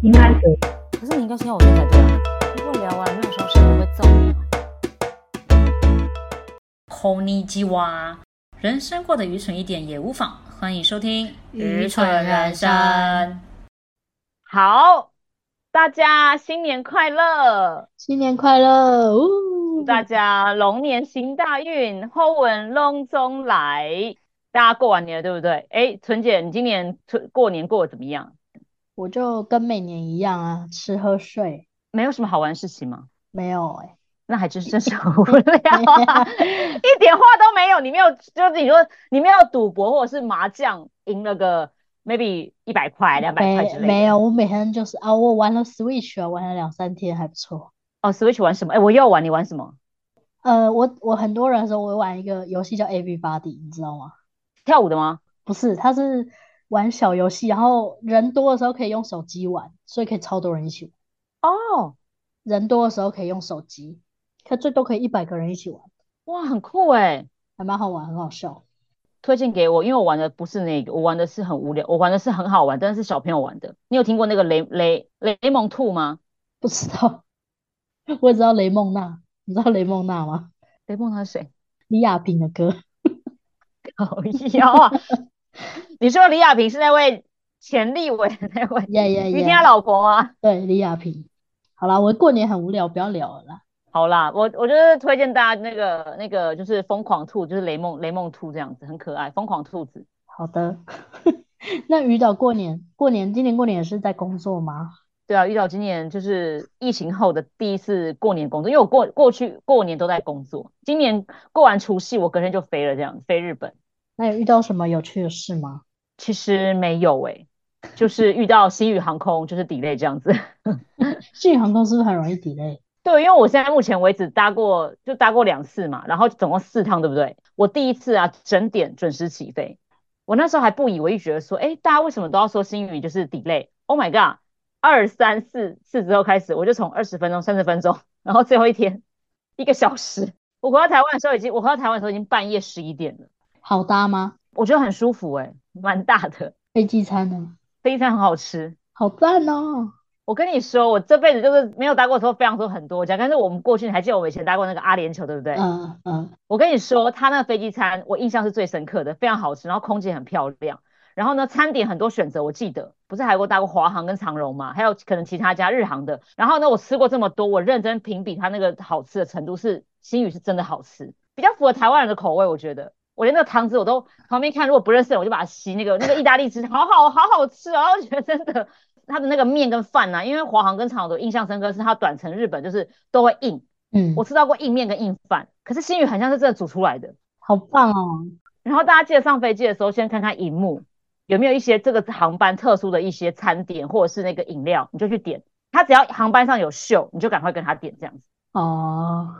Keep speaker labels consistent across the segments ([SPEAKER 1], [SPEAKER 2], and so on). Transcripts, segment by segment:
[SPEAKER 1] 应该可以。
[SPEAKER 2] 可是你应该先要我先才对啊。如果聊完没有消息，我会揍你哦。红尼基哇，人生过得愚蠢一点也无妨。欢迎收听《
[SPEAKER 1] 愚蠢人生》。
[SPEAKER 3] 好，大家新年快乐！
[SPEAKER 1] 新年快乐！呜
[SPEAKER 3] 大家龙年行大运，好运隆中来。大家过完年了，对不对？哎，纯姐，你今年春过年过得怎么样？
[SPEAKER 1] 我就跟每年一样啊，吃喝睡，
[SPEAKER 3] 没有什么好玩的事情吗？
[SPEAKER 1] 没有哎、
[SPEAKER 3] 那还真是真是很无聊啊，一点话都没有。你没有，就是你说你没有赌博或者是麻将赢了个 maybe 一百块、两百块之类的。
[SPEAKER 1] 没没有，我每天就是啊，我玩了 Switch 啊，玩了两三天还不错。
[SPEAKER 3] 哦，Switch 玩什么？哎，我又要玩，你玩什么？
[SPEAKER 1] 呃，我我很多人的时候，我玩一个游戏叫 Everybody，你知道吗？
[SPEAKER 3] 跳舞的吗？
[SPEAKER 1] 不是，它是玩小游戏，然后人多的时候可以用手机玩，所以可以超多人一起玩。
[SPEAKER 3] 哦，
[SPEAKER 1] 人多的时候可以用手机，可最多可以一百个人一起玩，
[SPEAKER 3] 哇，很酷哎，
[SPEAKER 1] 还蛮好玩，很好笑。
[SPEAKER 3] 推荐给我，因为我玩的不是那个，我玩的是很无聊，我玩的是很好玩，但是小朋友玩的。你有听过那个雷雷雷蒙兔吗？
[SPEAKER 1] 不知道，我只知道雷梦娜，你知道雷梦娜吗？
[SPEAKER 3] 雷梦娜是谁？
[SPEAKER 1] 李亚平的歌。
[SPEAKER 3] 好 妖啊！你说李亚平是那位前立委的那位
[SPEAKER 1] 呀呀
[SPEAKER 3] 于天他！老婆吗？
[SPEAKER 1] 对，李亚平。好啦，我过年很无聊，不要聊了啦。
[SPEAKER 3] 好啦，我我就是推荐大家那个那个就是疯狂兔，就是雷梦雷梦兔这样子，很可爱，疯狂兔子。
[SPEAKER 1] 好的，那于导过年，过年今年过年也是在工作吗？
[SPEAKER 3] 对啊，遇到今年就是疫情后的第一次过年工作，因为我过过去过年都在工作，今年过完除夕，我隔天就飞了，这样飞日本。
[SPEAKER 1] 那有遇到什么有趣的事吗？
[SPEAKER 3] 其实没有诶、就是遇到新宇航空就是 delay 这样子。
[SPEAKER 1] 新宇航空是不是很容易 delay？
[SPEAKER 3] 对，因为我现在目前为止搭过就搭过两次嘛，然后总共四趟，对不对？我第一次啊整点准时起飞，我那时候还不以为意，觉得说，哎，大家为什么都要说新宇就是 delay？Oh my god！二三四四之后开始，我就从二十分钟、三十分钟，然后最后一天一个小时。我回到台湾的时候已经，我回到台湾的时候已经半夜十一点了，
[SPEAKER 1] 好搭吗？
[SPEAKER 3] 我觉得很舒服诶、蛮大的，
[SPEAKER 1] 飞机餐呢？
[SPEAKER 3] 飞机餐很好吃。
[SPEAKER 1] 好赞哦！
[SPEAKER 3] 我跟你说，我这辈子就是没有搭过的时候非常多很多家，但是我们过去你还记得我们以前搭过那个阿联酋，对不对？
[SPEAKER 1] 嗯嗯，
[SPEAKER 3] 我跟你说，他那个飞机餐我印象是最深刻的，非常好吃，然后空姐很漂亮，然后呢餐点很多选择，我记得不是还搭过华航跟长荣嘛，还有可能其他家日航的，然后呢我吃过这么多，我认真评比它那个好吃的程度是新宇是真的好吃，比较符合台湾人的口味，我觉得。我连那个汤汁我都旁边看，如果不认识的我就把它吸那个那个意大利汁，好好好好吃哦，然后觉得真的它的那个面跟饭呐、因为华航跟长荣的印象深刻是它短程日本就是都会硬，
[SPEAKER 1] 嗯，
[SPEAKER 3] 我吃到过硬面跟硬饭，可是新宇很像是真的煮出来的。
[SPEAKER 1] 好棒哦！
[SPEAKER 3] 然后大家记得上飞机的时候，先看看荧幕有没有一些这个航班特殊的一些餐点或者是那个饮料，你就去点。他只要航班上有秀，你就赶快跟他点这样子。
[SPEAKER 1] 哦，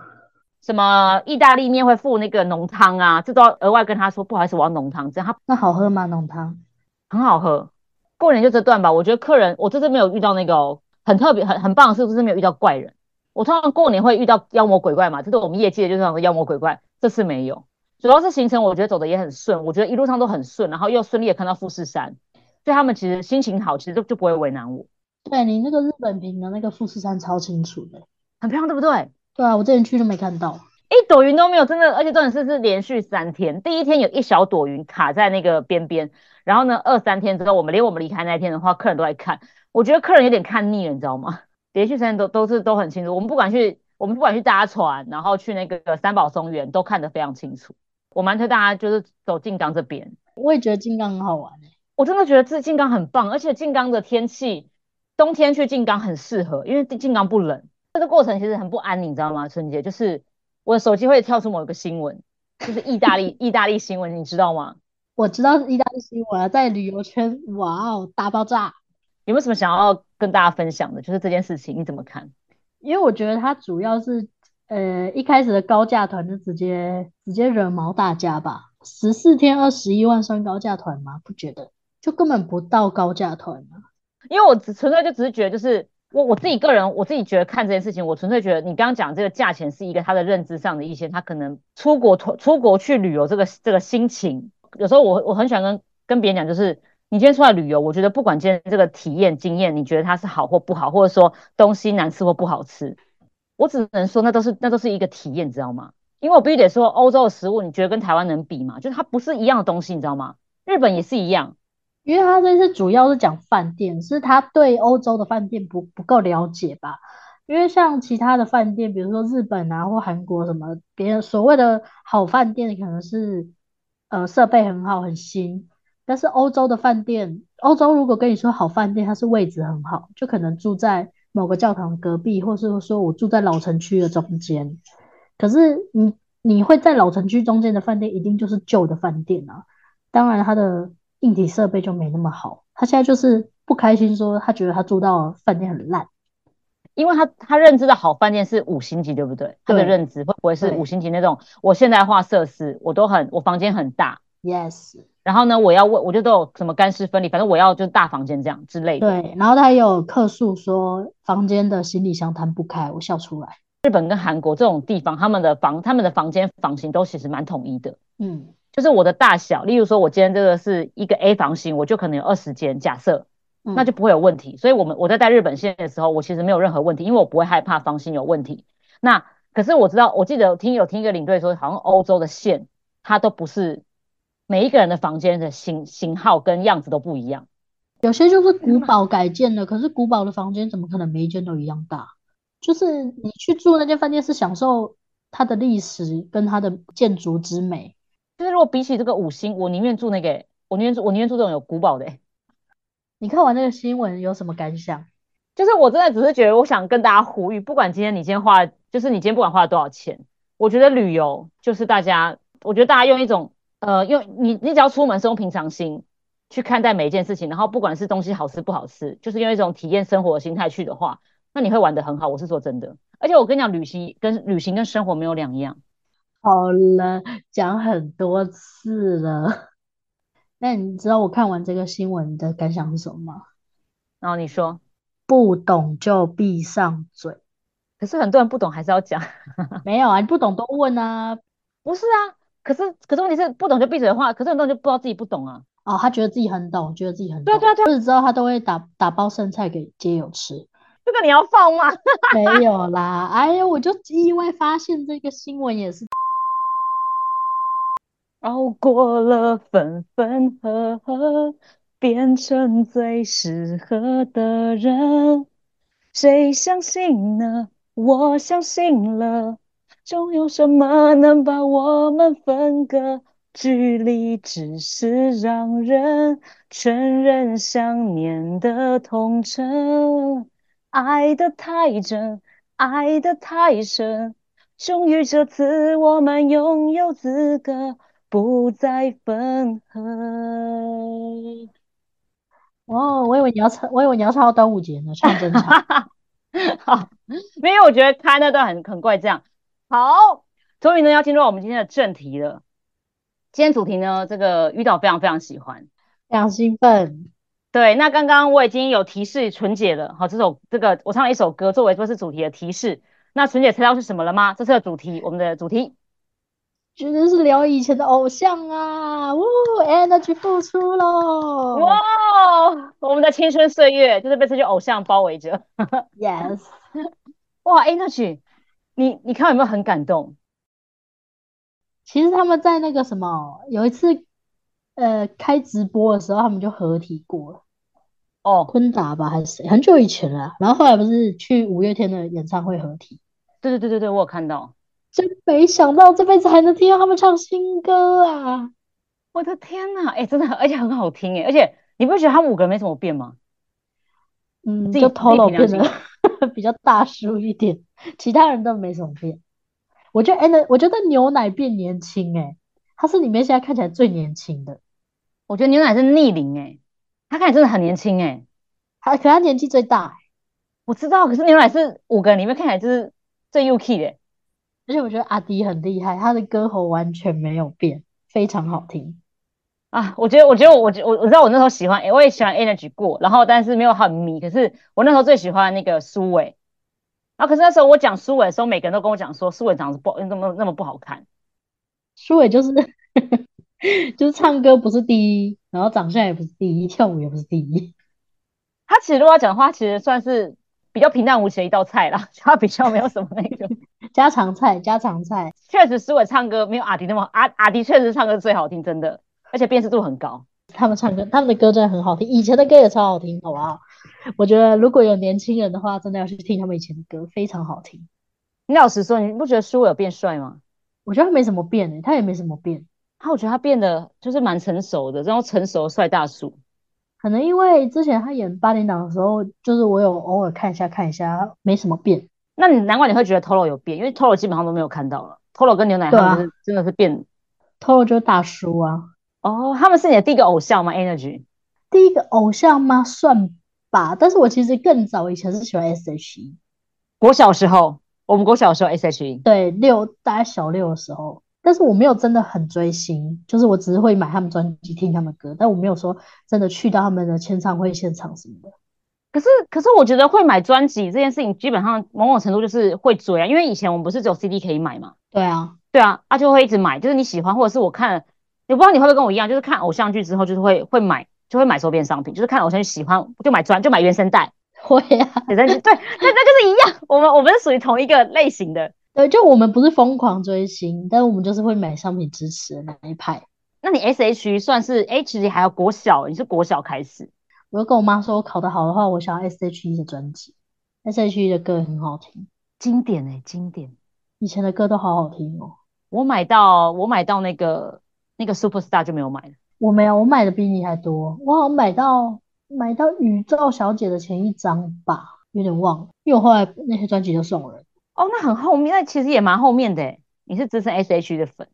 [SPEAKER 3] 什么意大利面会附那个浓汤啊，这都要额外跟他说，不好意思，我要浓汤，这样他
[SPEAKER 1] 那好喝吗？浓汤？
[SPEAKER 3] 很好喝。过年就这段吧，我觉得客人我这次没有遇到那个哦，很特别很很棒的是，不是没有遇到怪人。我通常过年会遇到妖魔鬼怪嘛，这是我们业界就是那种妖魔鬼怪，这次没有。主要是行程我觉得走的也很顺，我觉得一路上都很顺，然后又顺利的看到富士山，所以他们其实心情好，其实就就不会为难我，
[SPEAKER 1] 对你那个日本屏的那个富士山超清楚的。
[SPEAKER 3] 很漂亮，对不对？
[SPEAKER 1] 对啊，我之前去都没看到。
[SPEAKER 3] 一朵云都没有，真的，而且重点是是连续三天，第一天有一小朵云卡在那个边边，然后呢，二三天之后，我们连我们离开那一天的话，客人都在看，我觉得客人有点看腻了，你知道吗？连续三天都都是都很清楚，我们不管去我们不管去搭船，然后去那个三宝松园，都看得非常清楚。我蛮推大家就是走静冈这边，
[SPEAKER 1] 我也觉得金刚很好玩。
[SPEAKER 3] 我真的觉得这静冈很棒，而且静冈的天气，冬天去静冈很适合，因为静冈不冷。这个过程其实很不安宁，你知道吗？春节就是我的手机会跳出某一个新闻，就是意大利 意大利新闻，你知道吗？
[SPEAKER 1] 我知道意大利新闻啊，在旅游圈，哇哦，大爆炸！
[SPEAKER 3] 有没有什么想要跟大家分享的？就是这件事情你怎么看？
[SPEAKER 1] 因为我觉得它主要是，呃，一开始的高价团就直接直接惹毛大家吧。十四天二十一万算高价团吗？不觉得，就根本不到高价团啊。
[SPEAKER 3] 因为我只纯粹就只是觉得，就是我我自己个人，我自己觉得看这件事情，我纯粹觉得你刚刚讲这个价钱是一个他的认知上的一些，他可能出国出出国去旅游这个这个心情，有时候我我很喜欢跟跟别人讲，就是你今天出来旅游，我觉得不管今天这个体验经验，你觉得它是好或不好，或者说东西难吃或不好吃，我只能说那都是那都是一个体验，知道吗？因为我必须得说，欧洲的食物，你觉得跟台湾能比吗？就是它不是一样的东西，你知道吗？日本也是一样，
[SPEAKER 1] 因为他这次主要是讲饭店，是他对欧洲的饭店不不够了解吧？因为像其他的饭店，比如说日本啊或韩国什么，别人所谓的好饭店可能是呃设备很好很新，但是欧洲的饭店，欧洲如果跟你说好饭店，它是位置很好，就可能住在某个教堂隔壁，或是说我住在老城区的中间。可是你你会在老城区中间的饭店，一定就是旧的饭店啊。当然，它的硬体设备就没那么好。他现在就是不开心，说他觉得他住到饭店很烂，
[SPEAKER 3] 因为他他认知的好饭店是五星级，对不对？他的认知会不会是五星级那种？我现代化设施我都很，我房间很大
[SPEAKER 1] ，yes。
[SPEAKER 3] 然后呢，我要问，我就都有什么干湿分离，反正我要就是大房间这样之类的。
[SPEAKER 1] 对，然后他有客诉说房间的行李箱摊不开，我笑出来。
[SPEAKER 3] 日本跟韩国这种地方，他们的房、他们的房间房型都其实蛮统一的。
[SPEAKER 1] 嗯，
[SPEAKER 3] 就是我的大小，例如说，我今天这个是一个 A 房型，我就可能有二十间，假设，那就不会有问题。所以，我们我在带日本线的时候，我其实没有任何问题，因为我不会害怕房型有问题。那可是我知道，我记得听有听一个领队说，好像欧洲的线，它都不是每一个人的房间的型型号跟样子都不一样，
[SPEAKER 1] 有些就是古堡改建的，可是古堡的房间怎么可能每一间都一样大？就是你去住那间饭店是享受它的历史跟它的建筑之美。
[SPEAKER 3] 就是如果比起这个五星，我宁愿住那个，我宁愿住我宁愿住这种有古堡的。
[SPEAKER 1] 你看完那个新闻有什么感想？
[SPEAKER 3] 就是我真的只是觉得，我想跟大家呼吁，不管今天你今天花，就是你今天不管花了多少钱，我觉得旅游就是大家，我觉得大家用一种呃，用你你只要出门是用平常心去看待每一件事情，然后不管是东西好吃不好吃，就是用一种体验生活的心态去的话。那你会玩得很好，我是说真的。而且我跟你讲，旅行跟旅行跟生活没有两样。
[SPEAKER 1] 好了，讲很多次了。那你知道我看完这个新闻的感想是什么吗？
[SPEAKER 3] 然后你说
[SPEAKER 1] 不懂就闭上嘴。
[SPEAKER 3] 可是很多人不懂还是要讲。
[SPEAKER 1] 没有啊，你不懂都问啊。
[SPEAKER 3] 不是啊，可是可是问题是不懂就闭嘴的话，可是很多人就不知道自己不懂啊。
[SPEAKER 1] 哦，他觉得自己很懂，觉得自己很
[SPEAKER 3] 懂。对对对，
[SPEAKER 1] 不是知道他都会打打包剩菜给街友吃。
[SPEAKER 3] 这个你要放吗？
[SPEAKER 1] 没有啦，哎呀，我就意外发现这个新闻也是。
[SPEAKER 3] 熬过了分分合合，变成最适合的人，谁相信呢？我相信了，总有什么能把我们分割？距离只是让人承认想念的痛彻。爱的太真，爱的太深，终于这次我们拥有资格不再分合。
[SPEAKER 1] 哦，我以为你要唱，我以为你要唱到端午节呢，唱真唱。
[SPEAKER 3] 好，没有，我觉得开那段很很怪。这样，好，终于呢要进入我们今天的正题了。今天主题呢，这个遇到非常非常喜欢，
[SPEAKER 1] 非常兴奋。
[SPEAKER 3] 对，那刚刚我已经有提示纯姐了，好，这首这个我唱了一首歌作为这次主题的提示，那纯姐猜到是什么了吗？这次的主题，我们的主题
[SPEAKER 1] 绝对是聊以前的偶像啊，呜，energy 复出喽，
[SPEAKER 3] 哇，我们的青春岁月就是被这些偶像包围着
[SPEAKER 1] ，yes，
[SPEAKER 3] 哇，energy，你你看有没有很感动？
[SPEAKER 1] 其实他们在那个什么有一次。呃，开直播的时候他们就合体过了，
[SPEAKER 3] 哦，
[SPEAKER 1] 昆达吧还是谁？很久以前了。然后后来不是去五月天的演唱会合体？
[SPEAKER 3] 对对对对对，我有看到。
[SPEAKER 1] 真没想到这辈子还能听到他们唱新歌啊！
[SPEAKER 3] 我的天呐，哎，真的，而且很好听哎，而且你不觉得他们五个人没什么变吗？
[SPEAKER 1] 嗯，就头脑变得 比较大叔一点，其他人都没什么变。我觉得哎，我觉得牛奶变年轻哎，他是里面现在看起来最年轻的。
[SPEAKER 3] 我觉得牛奶是逆龄哎，他看起来真的很年轻哎，
[SPEAKER 1] 他可他年纪最大，
[SPEAKER 3] 我知道。可是牛奶是五个人里面看起来就是最 UK 的，
[SPEAKER 1] 而且我觉得阿迪很厉害，他的歌喉完全没有变，非常好听
[SPEAKER 3] 啊。我觉得，我觉得我我我知道我那时候喜欢，我也喜欢 Energy 过，然后但是没有很迷。可是我那时候最喜欢那个苏伟，然后可是那时候我讲苏伟的时候，每个人都跟我讲说苏伟长得不那么那么不好看，
[SPEAKER 1] 苏伟就是。就是唱歌不是第一，然后长相也不是第一，跳舞也不是第一。
[SPEAKER 3] 他其实如果要讲的话，其实算是比较平淡无奇的一道菜啦，它比较没有什么那个
[SPEAKER 1] 家常菜，家常菜。
[SPEAKER 3] 确实，思伟唱歌没有阿迪那么阿阿迪确实唱歌最好听，真的，而且辨识度很高。
[SPEAKER 1] 他们唱歌，他们的歌真的很好听，以前的歌也超好听，好不好？我觉得如果有年轻人的话，真的要去听他们以前的歌，非常好听。
[SPEAKER 3] 你老实说，你不觉得苏伟有变帅吗？
[SPEAKER 1] 我觉得他没什么变诶、他也没什么变，
[SPEAKER 3] 他我觉得他变得就是蛮成熟的，然后成熟的帅大叔。
[SPEAKER 1] 可能因为之前他演八点档的时候，就是我有偶尔看一下看一下，没什么变。
[SPEAKER 3] 那你难怪你会觉得 Toro 有变，因为 Toro 基本上都没有看到了。Toro 跟牛奶他们是真的是变
[SPEAKER 1] Toro 就是大叔啊，
[SPEAKER 3] 哦，他们是你的第一个偶像吗？Energy
[SPEAKER 1] 第一个偶像吗？算吧，但是我其实更早以前是喜欢 S.H.E，
[SPEAKER 3] 国小时候，我们国小的时候 S.H.E
[SPEAKER 1] 对，六大概小六的时候，但是我没有真的很追星，就是我只是会买他们专辑听他们歌，但我没有说真的去到他们的签唱会现场什么的。
[SPEAKER 3] 可是，可是我觉得会买专辑这件事情，基本上某种程度就是会追啊，因为以前我们不是只有 CD 可以买嘛，
[SPEAKER 1] 对啊，
[SPEAKER 3] 对啊，啊就会一直买，就是你喜欢，或者是我看了，我不知道你会不会跟我一样，就是看偶像剧之后，就是会会买，就会买周边商品，就是看偶像剧喜欢就买专，就买原声带，
[SPEAKER 1] 会啊，
[SPEAKER 3] 写真集，对，那那就是一样，我们我们是属于同一个类型的。
[SPEAKER 1] 对，就我们不是疯狂追星，但我们就是会买商品支持的那一派。
[SPEAKER 3] 那你 S.H.E 算是 H 级还有国小，你是国小开始，
[SPEAKER 1] 我就跟我妈说，我考得好的话，我想要 S.H.E 的专辑，S.H.E 的歌很好听，
[SPEAKER 3] 经典哎、经典。
[SPEAKER 1] 以前的歌都好好听哦。
[SPEAKER 3] 我买到我买到那个那个 Superstar 就没有买了。
[SPEAKER 1] 我没有，我买的比你还多，我好像买到买到宇宙小姐的前一张吧，有点忘了，因为我后来那些专辑都送人，
[SPEAKER 3] 哦那很后面那其实也蛮后面的你是支持 sh 的粉。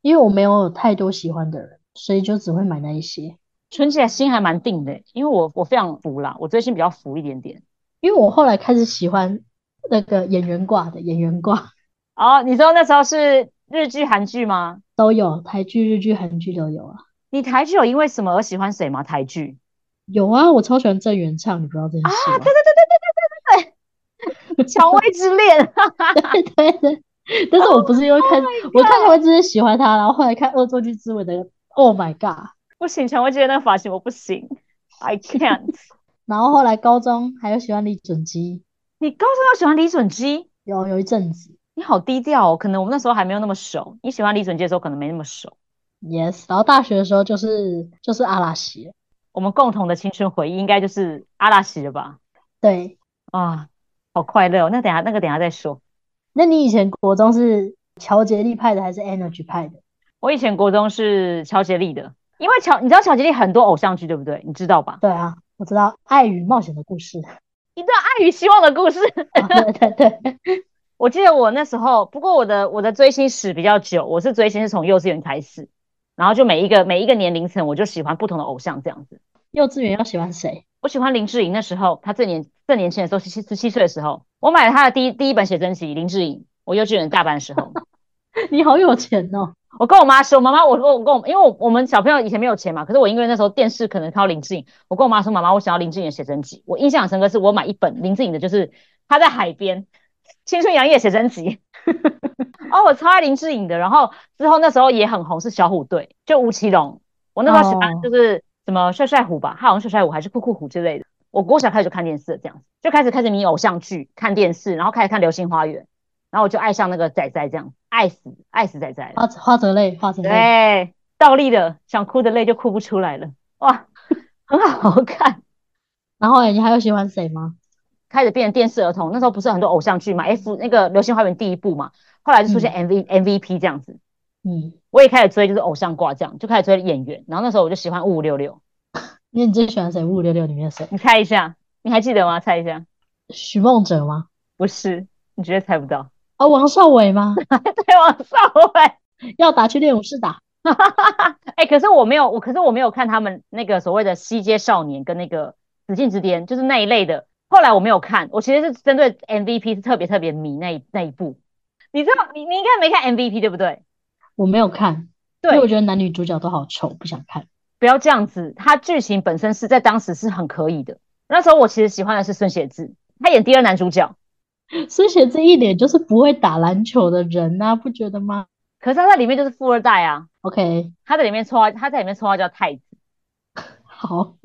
[SPEAKER 1] 因为我没有太多喜欢的人所以就只会买那一些。
[SPEAKER 3] 存起来心还蛮定的因为我我非常服啦我最近比较服一点点。
[SPEAKER 1] 因为我后来开始喜欢那个演员挂的演员挂。
[SPEAKER 3] 哦你知道那时候是日剧韩剧吗？
[SPEAKER 1] 都有台剧日剧韩剧都有啊。
[SPEAKER 3] 你台剧有因为什么而喜欢谁吗？台剧。
[SPEAKER 1] 有啊我超喜欢郑元畅你不知道这件事
[SPEAKER 3] 对对对对对 蔷薇之恋，
[SPEAKER 1] 对对对，但是我不是因为看，我看《蔷薇之恋》喜欢他，然后后来看《恶作剧之吻》的，Oh my god！
[SPEAKER 3] 不行，蔷薇之恋那个发型我不行，I can't。
[SPEAKER 1] 然后后来高中还有喜欢李准基，
[SPEAKER 3] 你高中要喜欢李准基？
[SPEAKER 1] 有有一阵子
[SPEAKER 3] 你好低调哦，可能我们那时候还没有那么熟。你喜欢李准基的时候，可能没那么熟。
[SPEAKER 1] ，yes。然后大学的时候就是就是阿拉西，
[SPEAKER 3] 我们共同的青春回忆应该就是阿拉西了吧？
[SPEAKER 1] 对。
[SPEAKER 3] 啊，好快乐哦！那等下那个等下再说。
[SPEAKER 1] 那你以前国中是乔杰利派的还是 Energy 派的？
[SPEAKER 3] 我以前国中是乔杰利的，因为乔你知道乔杰利很多偶像剧对不对？你知道吧？
[SPEAKER 1] 对啊，我知道《爱与冒险的故事》
[SPEAKER 3] 一段爱与希望的故事。
[SPEAKER 1] 啊，对对对，
[SPEAKER 3] 我记得我那时候，不过我的我的追星史比较久，我是追星是从幼稚园开始，然后就每一个每一个年龄层我就喜欢不同的偶像这样子。
[SPEAKER 1] 幼稚园要喜欢谁？
[SPEAKER 3] 我喜欢林志颖，那时候他最年最年轻的时候，十七十七岁的时候，我买了他的第一第一本写真集林志颖。我幼稚园大班的时候，
[SPEAKER 1] 你好有钱哦！
[SPEAKER 3] 我跟我妈说，妈妈，我我我跟我，因为我我们小朋友以前没有钱嘛，可是我因为那时候电视可能看到林志颖，我跟我妈说，妈妈，我想要林志颖的写真集。我印象很深刻，是我买一本林志颖的，就是他在海边青春洋溢的写真集。哦，我超爱林志颖的。然后之后那时候也很红，是小虎队，就吴奇隆。我那时候喜欢
[SPEAKER 1] 哦
[SPEAKER 3] 就是什么帅帅虎吧，他好像帅帅虎还是酷酷虎之类的。我国小开始就看电视了，这样子就开始开始迷偶像剧，看电视，然后开始看《流星花园》，然后我就爱上那个仔仔，这样爱死爱死仔仔了。
[SPEAKER 1] 花花泽类，花泽类，
[SPEAKER 3] 对，倒立的想哭的泪就哭不出来了，哇，很好看。
[SPEAKER 1] 然后欸你还有喜欢谁吗？
[SPEAKER 3] 开始变成电视儿童，那时候不是很多偶像剧嘛？F 那个《流星花园》第一部嘛，后来就出现 MV、MVP 这样子，
[SPEAKER 1] 嗯，
[SPEAKER 3] 我也开始追就是偶像挂这样，就开始追演员。然后那时候我就喜欢五五六六，
[SPEAKER 1] 那你最喜欢谁？五五六六里面的谁？
[SPEAKER 3] 你猜一下，你还记得吗？猜一下，
[SPEAKER 1] 许梦哲吗？
[SPEAKER 3] 不是，你绝对猜不到。
[SPEAKER 1] 啊，王少伟吗？
[SPEAKER 3] 对，王少伟。
[SPEAKER 1] 要打去练武室打。
[SPEAKER 3] 哎、可是我没有，我可是我没有看他们那个所谓的《西街少年》跟那个《紫禁之巅》，就是那一类的。后来我没有看，我其实是针对 MVP 是特别特别迷那一那一部。你知道，你你应该没看 MVP 对不对？
[SPEAKER 1] 我没有看，因为我，觉得男女主角都好丑，不想看。
[SPEAKER 3] 不要这样子，他剧情本身是在当时是很可以的。那时候我其实喜欢的是孙协志，他演第二男主角。
[SPEAKER 1] 孙协志一脸就是不会打篮球的人啊，不觉得吗？
[SPEAKER 3] 可是他在里面就是富二代啊。
[SPEAKER 1] OK，
[SPEAKER 3] 他在里面绰号，他在里面绰号叫太子。
[SPEAKER 1] 好，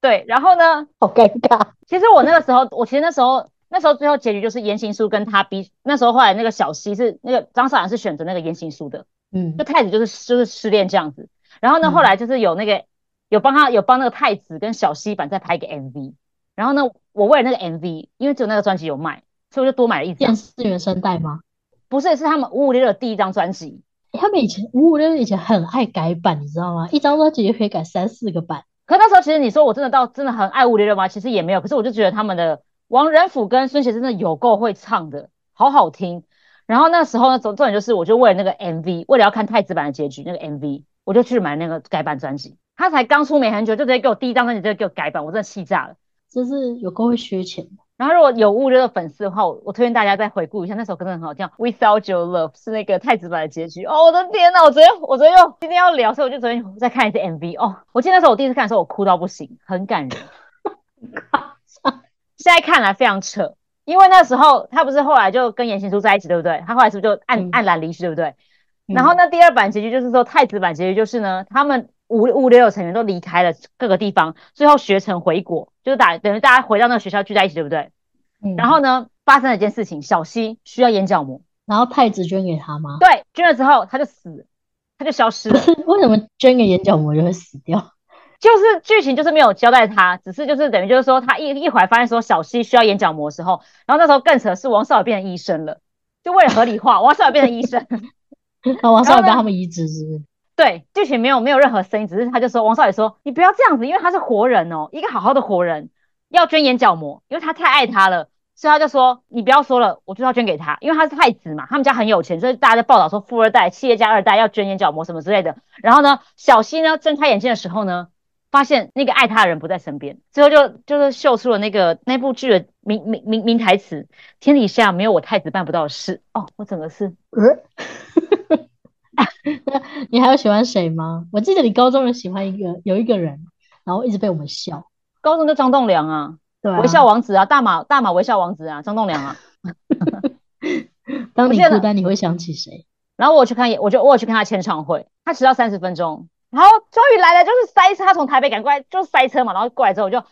[SPEAKER 3] 对，然后呢，
[SPEAKER 1] 好尴尬。
[SPEAKER 3] 其实我那个时候，我其实那时候那时候最后结局就是言行书跟他比，那时候后来那个小西是那个张韶涵是选择那个言行书的，
[SPEAKER 1] 嗯
[SPEAKER 3] 就太子就是就是失恋这样子。然后呢，
[SPEAKER 1] 嗯
[SPEAKER 3] 后来就是有那个有帮他有帮那个太子跟小西版再拍一个 MV。然后呢，我为了那个 MV，因为只有那个专辑有卖，所以我就多买了一张
[SPEAKER 1] 电。视原声带吗？
[SPEAKER 3] 不是，是他们五五六六的第一张专辑。
[SPEAKER 1] 欸他们以前五五六六以前很爱改版，你知道吗？一张专辑就可以改三四个版。
[SPEAKER 3] 可那时候其实你说我真的到真的很爱五六六吗？其实也没有，可是我就觉得他们的王仁甫跟孙协真的有够会唱的，好好听。然后那时候呢，总重点就是我就为了那个 MV，为了要看太子版的结局那个 MV，我就去买那个改版专辑。他才刚出没很久，就直接给我第一张专辑就给我改版，我真的气炸了。
[SPEAKER 1] 就是有够会缺钱的。
[SPEAKER 3] 然后如果有五五六的粉丝的话，我我推荐大家再回顾一下那首歌，真的很好听，《Without Your Love》是那个太子版的结局。哦，我的天呐，我昨天我昨天又今天要聊，所以我就昨天再看一次 MV。哦，我记得那时候我第一次看的时候，我哭到不行，很感人。现在看来非常扯，因为那时候他不是后来就跟言行书在一起，对不对？他后来是不是就黯
[SPEAKER 1] 嗯
[SPEAKER 3] 黯然离去，对不对？
[SPEAKER 1] 嗯
[SPEAKER 3] 然后那，第二版结局就是说太子版结局就是呢，他们五五六六成员都离开了各个地方，最后学成回国，就是打等于大家回到那个学校聚在一起，对不对？
[SPEAKER 1] 嗯
[SPEAKER 3] 然后呢，发生了一件事情，小溪需要眼角膜，
[SPEAKER 1] 然后太子捐给他吗？
[SPEAKER 3] 对，捐了之后他就死，他就消失了。
[SPEAKER 1] 为什么捐给眼角膜就会死掉？
[SPEAKER 3] 就是剧情就是没有交代他，只是就是等于就是说他一一会儿发现说小西需要眼角膜的时候，然后那时候更扯是王少伟变成医生了，就为了合理化，王少伟变成医生。
[SPEAKER 1] 那 王少
[SPEAKER 3] 然后呢
[SPEAKER 1] 伟帮他们移植是不是？
[SPEAKER 3] 对，剧情没有没有任何声音，只是他就说王少伟说你不要这样子，因为他是活人哦，一个好好的活人要捐眼角膜，因为他太爱他了，所以他就说你不要说了，我就要捐给他，因为他是太子嘛，他们家很有钱，所以大家在报道说富二代、企业家二代要捐眼角膜什么之类的。然后呢，小西呢睁开眼睛的时候呢，发现那个爱他的人不在身边，最后就就是秀出了那个那部剧的名名名名台词：天底下没有我太子办不到的事。哦，我整个是。
[SPEAKER 1] 呃 你还有喜欢谁吗？我记得你高中有喜欢一个有一个人，然后一直被我们笑。
[SPEAKER 3] 高中就张栋梁啊，
[SPEAKER 1] 对啊，
[SPEAKER 3] 微笑王子啊，大马大马微笑王子啊，张栋梁啊。
[SPEAKER 1] 当你孤单，你会想起谁？
[SPEAKER 3] 然后我去看演，我就我有去看他签唱会，他迟到三十分钟，然后终于来了，就是塞车，他从台北赶过来，就是塞车嘛，然后过来之后我就啊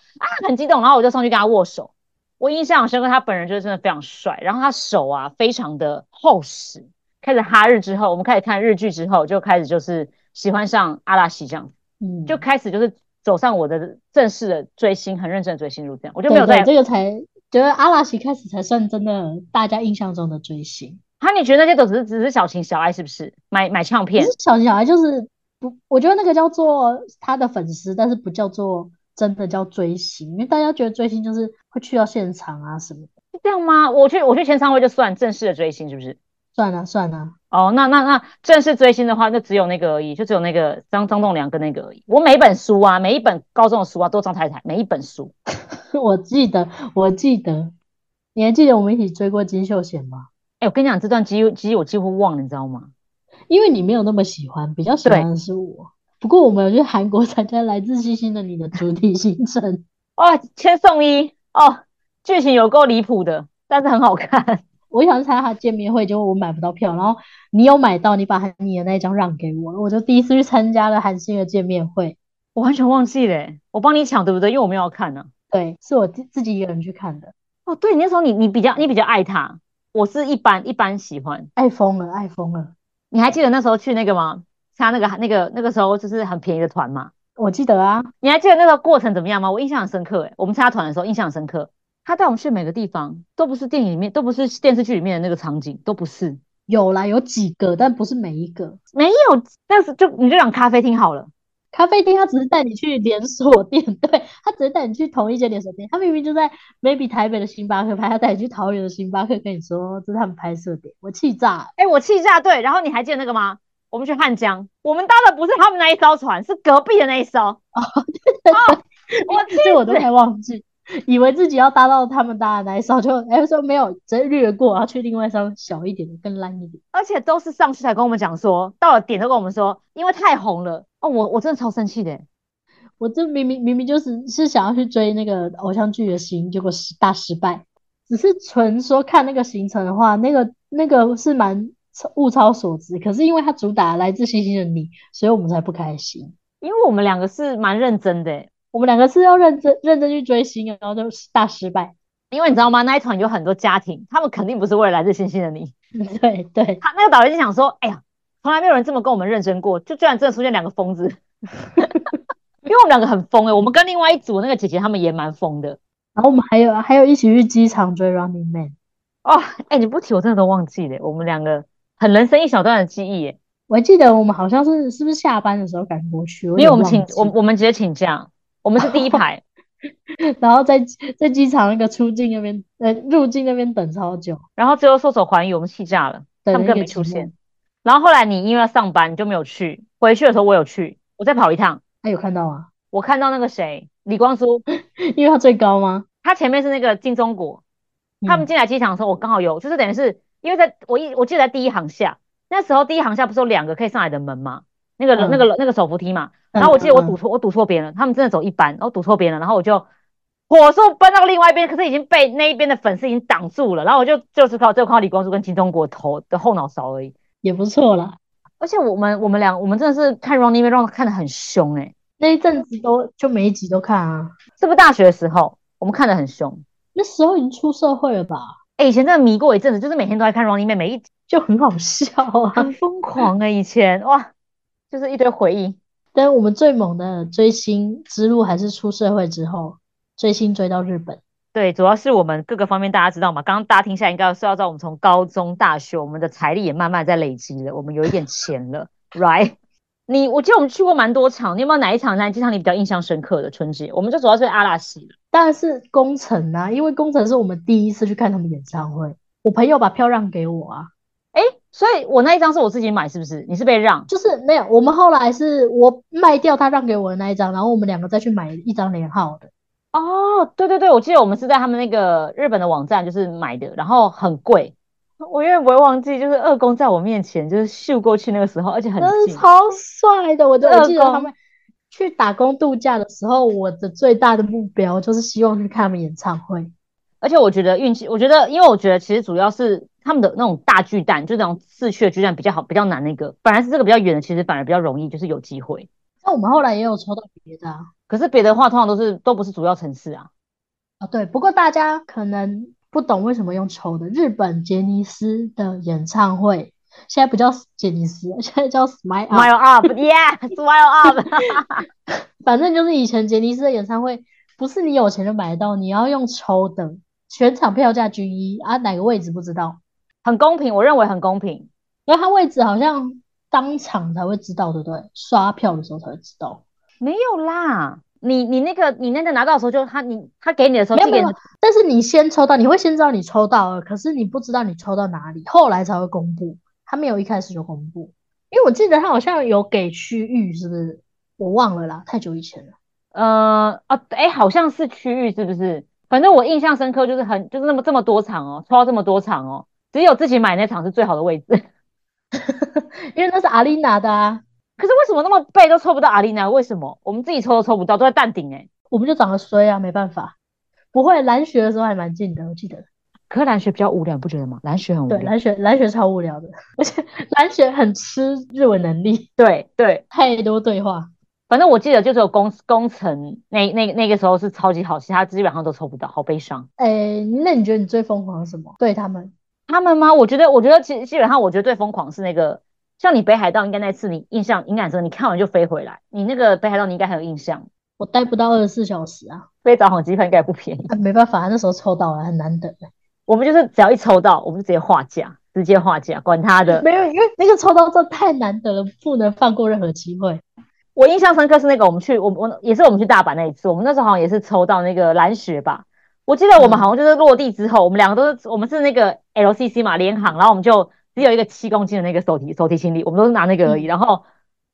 [SPEAKER 3] 很激动，然后我就上去跟他握手，我印象很深刻，他本人就是真的非常帅，然后他手啊非常的厚实。开始哈日之后，我们开始看日剧之后，就开始就是喜欢上阿拉西这样子，
[SPEAKER 1] 嗯，
[SPEAKER 3] 就开始就是走上我的正式的追星，很认真的追星路这样，我就没有再
[SPEAKER 1] 这个才觉得阿拉西开始才算真的大家印象中的追星。
[SPEAKER 3] 哈，你觉得那些都只是只是小情小爱是不是？买买唱片
[SPEAKER 1] 小情，小爱就是不，我觉得那个叫做他的粉丝，但是不叫做真的叫追星，因为大家觉得追星就是会去到现场啊什么的。
[SPEAKER 3] 是这样吗？我去我去签唱会就算正式的追星是不是？
[SPEAKER 1] 算了算了，
[SPEAKER 3] 哦，那那那正式追星的话，就只有那个而已，就只有那个张张栋梁跟那个而已。我每一本书啊，每一本高中的书啊，都张太太，每一本书。
[SPEAKER 1] 我记得我记得，你还记得我们一起追过金秀贤吗？
[SPEAKER 3] 哎，我跟你讲，这段记忆记忆我几乎忘了，你知道吗？
[SPEAKER 1] 因为你没有那么喜欢，比较喜欢的是我。不过我们有去韩国参加《来自星星的你》的主题行程，
[SPEAKER 3] 哇，千颂伊哦，剧情有够离谱的，但是很好看。
[SPEAKER 1] 我想去参加他见面会，结果我买不到票，然后你有买到，你把韩你的那一张让给我，我就第一次去参加了韩星的见面会。
[SPEAKER 3] 我完全忘记了，我帮你抢对不对？因为我没有要看呢、
[SPEAKER 1] 对，是我自自己一个人去看的，
[SPEAKER 3] 哦，对，你那时候你你比较你比较爱他，我是一般一般喜欢。
[SPEAKER 1] 爱疯了，爱疯了。
[SPEAKER 3] 你还记得那时候去那个吗？他那个那个那个时候就是很便宜的团嘛？
[SPEAKER 1] 我记得啊，
[SPEAKER 3] 你还记得那个过程怎么样吗？我印象很深刻，诶，我们参加团的时候印象很深刻。他带我们去每个地方，都不是电影里面，都不是电视剧里面的那个场景，都不是，
[SPEAKER 1] 有啦，有几个，但不是每一个。
[SPEAKER 3] 没有。但是就你就讲咖啡厅好了，
[SPEAKER 1] 咖啡厅他只是带你去连锁店，对，他只是带你去同一间连锁店，他明明就在 maybe 台北的星巴克拍，他带你去桃园的星巴克，跟你说这是他们拍摄点，我气炸了。
[SPEAKER 3] 哎，我气炸对。然后你还记得那个吗？我们去汉江，我们搭的不是他们那一艘船，是隔壁的那一艘。哦，我气
[SPEAKER 1] 这我都
[SPEAKER 3] 死！
[SPEAKER 1] 还忘记，以为自己要搭到他们搭的那一艘，就哎说没有，直接略过，然后去另外一艘小一点的，更烂一点。
[SPEAKER 3] 而且都是上去才跟我们讲说，到了点都跟我们说，因为太红了。哦，我我真的超生气的欸。
[SPEAKER 1] 我这明明明明就是是想要去追那个偶像剧的星，结果失大失败。只是纯说看那个行程的话，那个那个是蛮物超所值。可是因为它主打来自星星的你，所以我们才不开心。
[SPEAKER 3] 因为我们两个是蛮认真的，
[SPEAKER 1] 我们两个是要认真认真去追星，然后就大失败。
[SPEAKER 3] 因为你知道吗？那一团有很多家庭，他们肯定不是为了来自星星的你。
[SPEAKER 1] 对对，
[SPEAKER 3] 他那个导演就想说，哎呀，从来没有人这么跟我们认真过，就居然真的出现两个疯子。因为我们两个很疯哎，我们跟另外一组那个姐姐他们也蛮疯的。
[SPEAKER 1] 然后我们还有还有一起去机场追 Running Man。
[SPEAKER 3] 哦，哎，你不提我真的都忘记了。我们两个很人生一小段的记忆耶。
[SPEAKER 1] 我还记得我们好像是是不是下班的时候赶过去？因
[SPEAKER 3] 为我们请我我们直接请假，我们是第一排，
[SPEAKER 1] 然后在在机场那个出境那边呃入境那边等超久，
[SPEAKER 3] 然后最后受手还语，我们弃假了，他们根本没出现。然后后来你因为要上班，你就没有去。回去的时候我有去，我再跑一趟。
[SPEAKER 1] 他有看到啊？
[SPEAKER 3] 我看到那个谁李光洙，
[SPEAKER 1] 因为他最高吗？
[SPEAKER 3] 他前面是那个金钟国，他们进来机场的时候，我刚好有，就是等于是因为在我一我记得在第一行下。那时候第一行下不是有两个可以上来的门吗？那个那个那个手扶梯嘛。然后我记得我堵错，我堵错边了。他们真的走一班，然后堵错边了。然后我就火速奔到另外一边，可是已经被那一边的粉丝已经挡住了。然后我就就是靠就靠李光洙跟金钟国头的后脑勺而已，
[SPEAKER 1] 也不错啦。
[SPEAKER 3] 而且我们我们俩我们真的是看 Running Man 看的很凶哎，
[SPEAKER 1] 那一阵子都就每一集都看啊。
[SPEAKER 3] 是不是大学的时候我们看的很凶？
[SPEAKER 1] 那时候已经出社会了吧？
[SPEAKER 3] 哎，以前真的迷过一阵子，就是每天都在看 Running Man，每一集。
[SPEAKER 1] 就很好笑啊，
[SPEAKER 3] 很疯狂啊！以前哇，就是一堆回忆。
[SPEAKER 1] 但我们最猛的追星之路还是出社会之后，追星追到日本。
[SPEAKER 3] 对，主要是我们各个方面大家知道嘛。刚刚大家听下来，应该是要知道我们从高中、大学，我们的财力也慢慢在累积了，我们有一点钱了，right？你我记得我们去过蛮多场，你有没有哪一场在机场你比较印象深刻的春节？我们就主要是阿拉西
[SPEAKER 1] 当然是工程啊，因为工程是我们第一次去看他们演唱会，我朋友把票让给我啊。
[SPEAKER 3] 哎，所以我那一张是我自己买，是不是？你是被让？
[SPEAKER 1] 就是没有，我们后来是我卖掉他让给我的那一张，然后我们两个再去买一张连号的。
[SPEAKER 3] 哦，对对对，我记得我们是在他们那个日本的网站就是买的，然后很贵。我永远不会忘记，就是二公在我面前就是秀过去那个时候，而且很
[SPEAKER 1] 超帅的。我就记得他们去打工度假的时候，我的最大的目标就是希望去看他们演唱会。
[SPEAKER 3] 而且我觉得运气，我觉得因为我觉得其实主要是。他们的那种大巨蛋，就那种四区的巨蛋比较好，比较难。那个本来是这个比较远的，其实反而比较容易，就是有机会。
[SPEAKER 1] 那我们后来也有抽到别的，
[SPEAKER 3] 可是别的话通常都是都不是主要城市啊。
[SPEAKER 1] 啊，对。不过大家可能不懂为什么用抽的。日本杰尼斯的演唱会现在不叫杰尼斯，现在叫 Smile
[SPEAKER 3] Smile Up，Yeah，Smile Up。
[SPEAKER 1] 反正就是以前杰尼斯的演唱会，不是你有钱就买得到，你要用抽的，全场票价均一啊，哪个位置不知道。
[SPEAKER 3] 很公平，我认为很公平，
[SPEAKER 1] 因为他位置好像当场才会知道，对不对？刷票的时候才会知道。
[SPEAKER 3] 没有啦，你你那个你那个拿到的时候，就他你他给你的时候，
[SPEAKER 1] 没有。但是你先抽到，你会先知道你抽到了，可是你不知道你抽到哪里，后来才会公布。他没有一开始就公布，因为我记得他好像有给区域，是不是？我忘了啦，太久以前了。
[SPEAKER 3] 呃啊，哎，好像是区域，是不是？反正我印象深刻，就是很就是那么这么多场哦，抽到这么多场哦。只有自己买那场是最好的位置，
[SPEAKER 1] 因为那是阿丽娜的啊。
[SPEAKER 3] 可是为什么那么背都抽不到阿丽娜？为什么我们自己抽都抽不到，都在淡顶哎？
[SPEAKER 1] 我们就长得衰啊，没办法。不会，蓝雪的时候还蛮近的，我记得。
[SPEAKER 3] 可是蓝雪比较无聊，不觉得吗？蓝雪很无聊。
[SPEAKER 1] 对，蓝雪蓝雪超无聊的，而 且蓝雪很吃日文能力。
[SPEAKER 3] 对对，
[SPEAKER 1] 太多对话。
[SPEAKER 3] 反正我记得就只有工工程那那那个时候是超级好，其他基本上都抽不到，好悲伤。
[SPEAKER 1] 哎，那你觉得你最疯狂什么？对他们？
[SPEAKER 3] 他们吗？我觉得，我觉得其实基本上，我觉得最疯狂是那个，像你北海道，应该那次你印象应该深，你看完就飞回来。你那个北海道，你应该很有印象。
[SPEAKER 1] 我待不到二十四小时啊，
[SPEAKER 3] 飞早航机票应该不便宜。
[SPEAKER 1] 没办法，那时候抽到了，很难得。
[SPEAKER 3] 我们就是只要一抽到，我们就直接划价，直接划价，管他的。
[SPEAKER 1] 没有，因为那个抽到这太难得了，不能放过任何机会。
[SPEAKER 3] 我印象深刻是那个，我们去，我我也是我们去大阪那一次，我们那时候好像也是抽到那个蓝雪吧。我记得我们好像就是落地之后，我们两个都是我们是那个 LCC 嘛联航，然后我们就只有一个七公斤的那个手提手提行李，我们都是拿那个而已。然后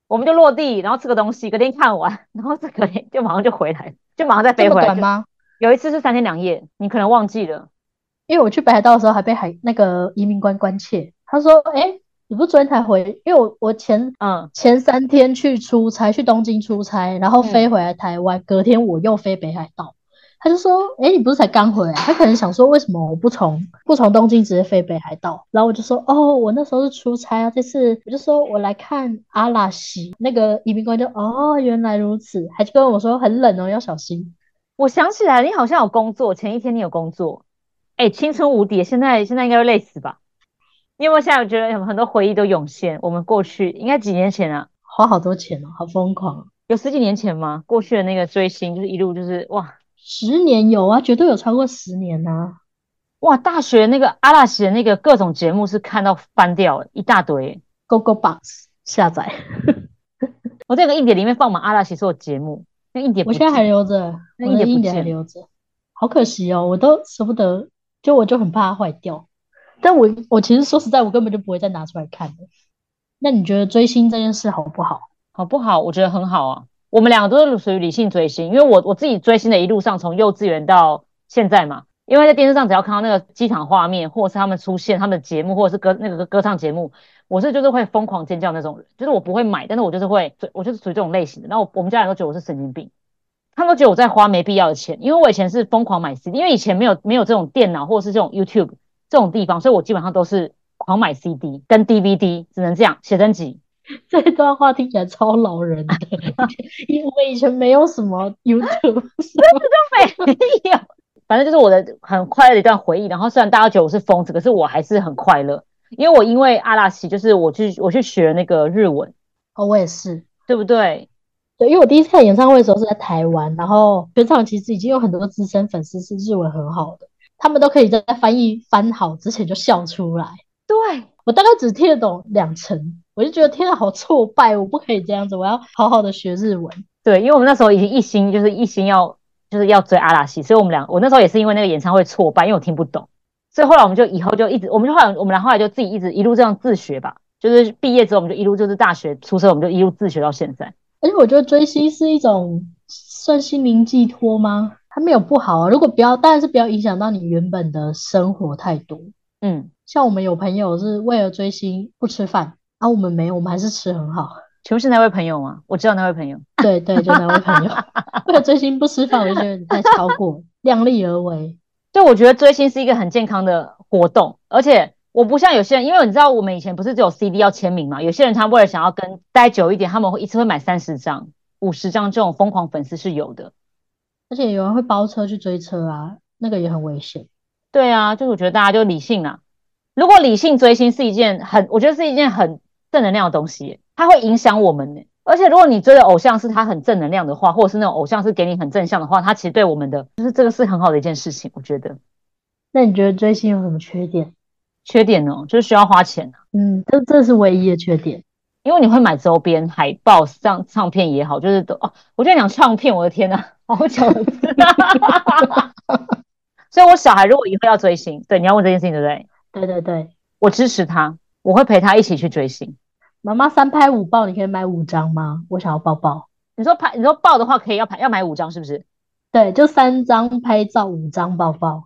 [SPEAKER 3] 我们就落地，然后吃个东西，隔天看完，然后这隔天就马上就回来，就马上再飞回来。
[SPEAKER 1] 吗？
[SPEAKER 3] 有一次是三天两夜，你可能忘记了，
[SPEAKER 1] 因为我去北海道的时候还被海那个移民官关切，他说：“哎，你不昨天才回？因为我我前嗯前三天去出差，去东京出差，然后飞回来台湾，隔天我又飞北海道。”他就说：“哎，你不是才刚回来？”他可能想说：“为什么我不从不从东京直接飞北海道？”然后我就说：“哦，我那时候是出差啊，这次我就说我来看阿拉西。”那个移民官就：“哦，原来如此。”还就跟我说：“很冷哦，要小心。”
[SPEAKER 3] 我想起来，你好像有工作，前一天你有工作。哎，青春无敌，现在现在应该会累死吧？你有没有现在觉得很多回忆都涌现？我们过去应该几年前啊，
[SPEAKER 1] 花好多钱哦，好疯狂。
[SPEAKER 3] 有十几年前吗？过去的那个追星就是一路就是哇。
[SPEAKER 1] 十年有啊，绝对有超过十年呐！
[SPEAKER 3] 哇，大学那个阿拉西的那个各种节目是看到翻掉一大堆
[SPEAKER 1] ，Google Box 下载。
[SPEAKER 3] 我这个硬碟里面放满阿拉西所有节目，那硬碟
[SPEAKER 1] 我现在还留着，那硬碟还留着，好可惜哦，我都舍不得，就我就很怕它坏掉。但我我其实说实在，我根本就不会再拿出来看的。那你觉得追星这件事好不好？
[SPEAKER 3] 好不好？我觉得很好啊。我们两个都是属于理性追星，因为我我自己追星的一路上，从幼稚园到现在嘛，因为在电视上只要看到那个机场画面，或者是他们出现他们的节目，或者是歌那个歌唱节目，我是就是会疯狂尖叫那种人，就是我不会买，但是我就是会，我就是属于这种类型的。然后我们家人都觉得我是神经病，他们都觉得我在花没必要的钱，因为我以前是疯狂买 CD，因为以前没有没有这种电脑或者是这种 YouTube 这种地方，所以我基本上都是狂买 CD 跟 DVD，只能这样写真集。
[SPEAKER 1] 这段话听起来超老人的，因为我以前没有什么 YouTube，什
[SPEAKER 3] 么都没有。反正就是我的很快乐的一段回忆。然后虽然大家觉得我是疯子，可是我还是很快乐，因为我因为阿拉西，就是我去我去学那个日文。
[SPEAKER 1] 哦，我也是，
[SPEAKER 3] 对不对？
[SPEAKER 1] 对，因为我第一次看演唱会的时候是在台湾，然后全场其实已经有很多资深粉丝是日文很好的，他们都可以在翻译翻好之前就笑出来。
[SPEAKER 3] 对
[SPEAKER 1] 我大概只听得懂两成。我就觉得天啊，好挫败！我不可以这样子，我要好好的学日文。
[SPEAKER 3] 对，因为我们那时候已经一心就是一心要就是要追阿拉西，所以我们俩我那时候也是因为那个演唱会挫败，因为我听不懂，所以后来我们就以后就一直，我们就后来我们俩后来就自己一直一路这样自学吧。就是毕业之后，我们就一路就是大学出生，我们就一路自学到现在。
[SPEAKER 1] 而且我觉得追星是一种算心灵寄托吗？它没有不好啊，如果不要，当然是不要影响到你原本的生活太多。嗯，像我们有朋友是为了追星不吃饭。啊，我们没有，我们还是吃很好。
[SPEAKER 3] 请问是那位朋友吗？我知道那位朋友。
[SPEAKER 1] 对对，就那位朋友。为了追星不吃饭，我觉得你太超过，量力而为。
[SPEAKER 3] 对，我觉得追星是一个很健康的活动，而且我不像有些人，因为你知道我们以前不是只有 CD 要签名嘛？有些人他为了想要跟待久一点，他们会一次会买三十张、五十张，这种疯狂粉丝是有的。
[SPEAKER 1] 而且有人会包车去追车啊，那个也很危险。
[SPEAKER 3] 对啊，就是我觉得大家就理性啊。如果理性追星是一件很，我觉得是一件很。正能量的东西，它会影响我们呢。而且，如果你追的偶像是他很正能量的话，或者是那种偶像是给你很正向的话，他其实对我们的就是这个是很好的一件事情。我觉得。
[SPEAKER 1] 那你觉得追星有什么缺点？
[SPEAKER 3] 缺点呢，就是需要花钱
[SPEAKER 1] 嗯，这这是唯一的缺点。
[SPEAKER 3] 因为你会买周边、海报、唱唱片也好，就是都哦。我在讲唱片，我的天呐，好巧。所以，我小孩如果以后要追星，对，你要问这件事情，对不对？
[SPEAKER 1] 对对对，
[SPEAKER 3] 我支持他，我会陪他一起去追星。
[SPEAKER 1] 妈妈三拍五抱，你可以买五张吗？我想要抱抱。
[SPEAKER 3] 你说拍，你说抱的话可以要拍，要买五张是不是？
[SPEAKER 1] 对，就三张拍照，五张抱抱。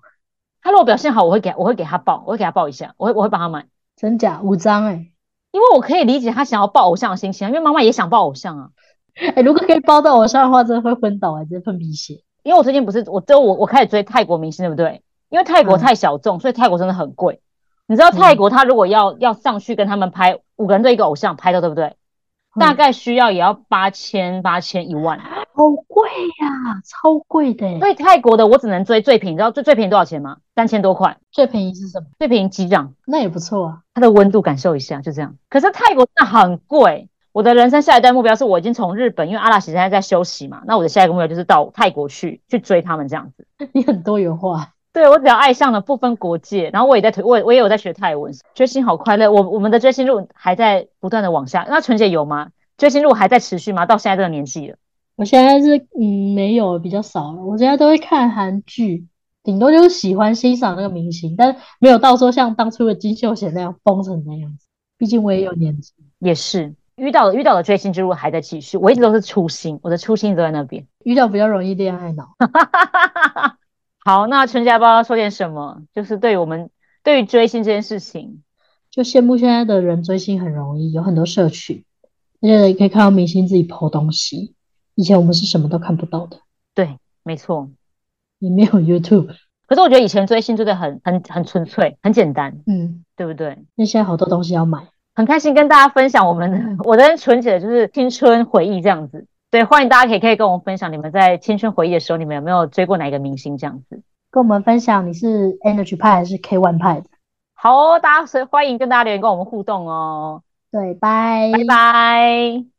[SPEAKER 3] 他如果表现好，我会给，我会给他抱，我会给他抱一下，我会，我会帮他买。
[SPEAKER 1] 真假？五张哎，
[SPEAKER 3] 因为我可以理解他想要抱偶像的心情啊，因为妈妈也想抱偶像啊。
[SPEAKER 1] 哎，如果可以抱到偶像的话，真的会昏倒啊，直接喷鼻血。
[SPEAKER 3] 因为我最近不是，我就我我开始追泰国明星，对不对？因为泰国太小众，所以泰国真的很贵。你知道泰国他如果要要上去跟他们拍五个人对一个偶像拍的，对不对？大概需要也要八千八千一万，好
[SPEAKER 1] 贵呀，超贵的。
[SPEAKER 3] 所以泰国的我只能追最便宜，你知道最最便宜多少钱吗？三千多块。
[SPEAKER 1] 最便宜是什么？
[SPEAKER 3] 最便宜机长，
[SPEAKER 1] 那也不错啊。
[SPEAKER 3] 它的温度感受一下，就这样。可是泰国真的很贵。我的人生下一代目标是我已经从日本，因为阿拉西现在在休息嘛，那我的下一个目标就是到泰国去去追他们这样子。
[SPEAKER 1] 你很多元化。
[SPEAKER 3] 对我只要爱上了，不分国界。然后我也在推，我我也有在学泰文，追星好快乐。我我们的追星路还在不断的往下。那纯姐有吗？追星路还在持续吗？到现在这个年纪了，
[SPEAKER 1] 我现在是嗯没有比较少了。我现在都会看韩剧，顶多就是喜欢欣赏那个明星，但没有到说像当初的金秀贤那样疯成那样子。毕竟我也有年纪，
[SPEAKER 3] 也是遇到遇到的追星之路还在继续。我一直都是初心，我的初心都在那边。
[SPEAKER 1] 遇到比较容易恋爱脑。
[SPEAKER 3] 好，那春家包说点什么？就是对我们对于追星这件事情，
[SPEAKER 1] 就羡慕现在的人追星很容易，有很多社群，而且可以看到明星自己 PO 东西。以前我们是什么都看不到的。
[SPEAKER 3] 对，没错。
[SPEAKER 1] 也没有 YouTube。
[SPEAKER 3] 可是我觉得以前追星追的很很很纯粹，很简单，
[SPEAKER 1] 嗯，
[SPEAKER 3] 对不对？
[SPEAKER 1] 那现在好多东西要买。
[SPEAKER 3] 很开心跟大家分享我们的 我的纯洁的就是青春回忆这样子。对，欢迎大家可以可以跟我们分享你们在青春回忆的时候，你们有没有追过哪一个明星这样子？
[SPEAKER 1] 跟我们分享你是 Energy 派还是 K One 派的？
[SPEAKER 3] 好哦，大家欢迎跟大家留言跟我们互动哦。
[SPEAKER 1] 对，拜
[SPEAKER 3] 拜拜。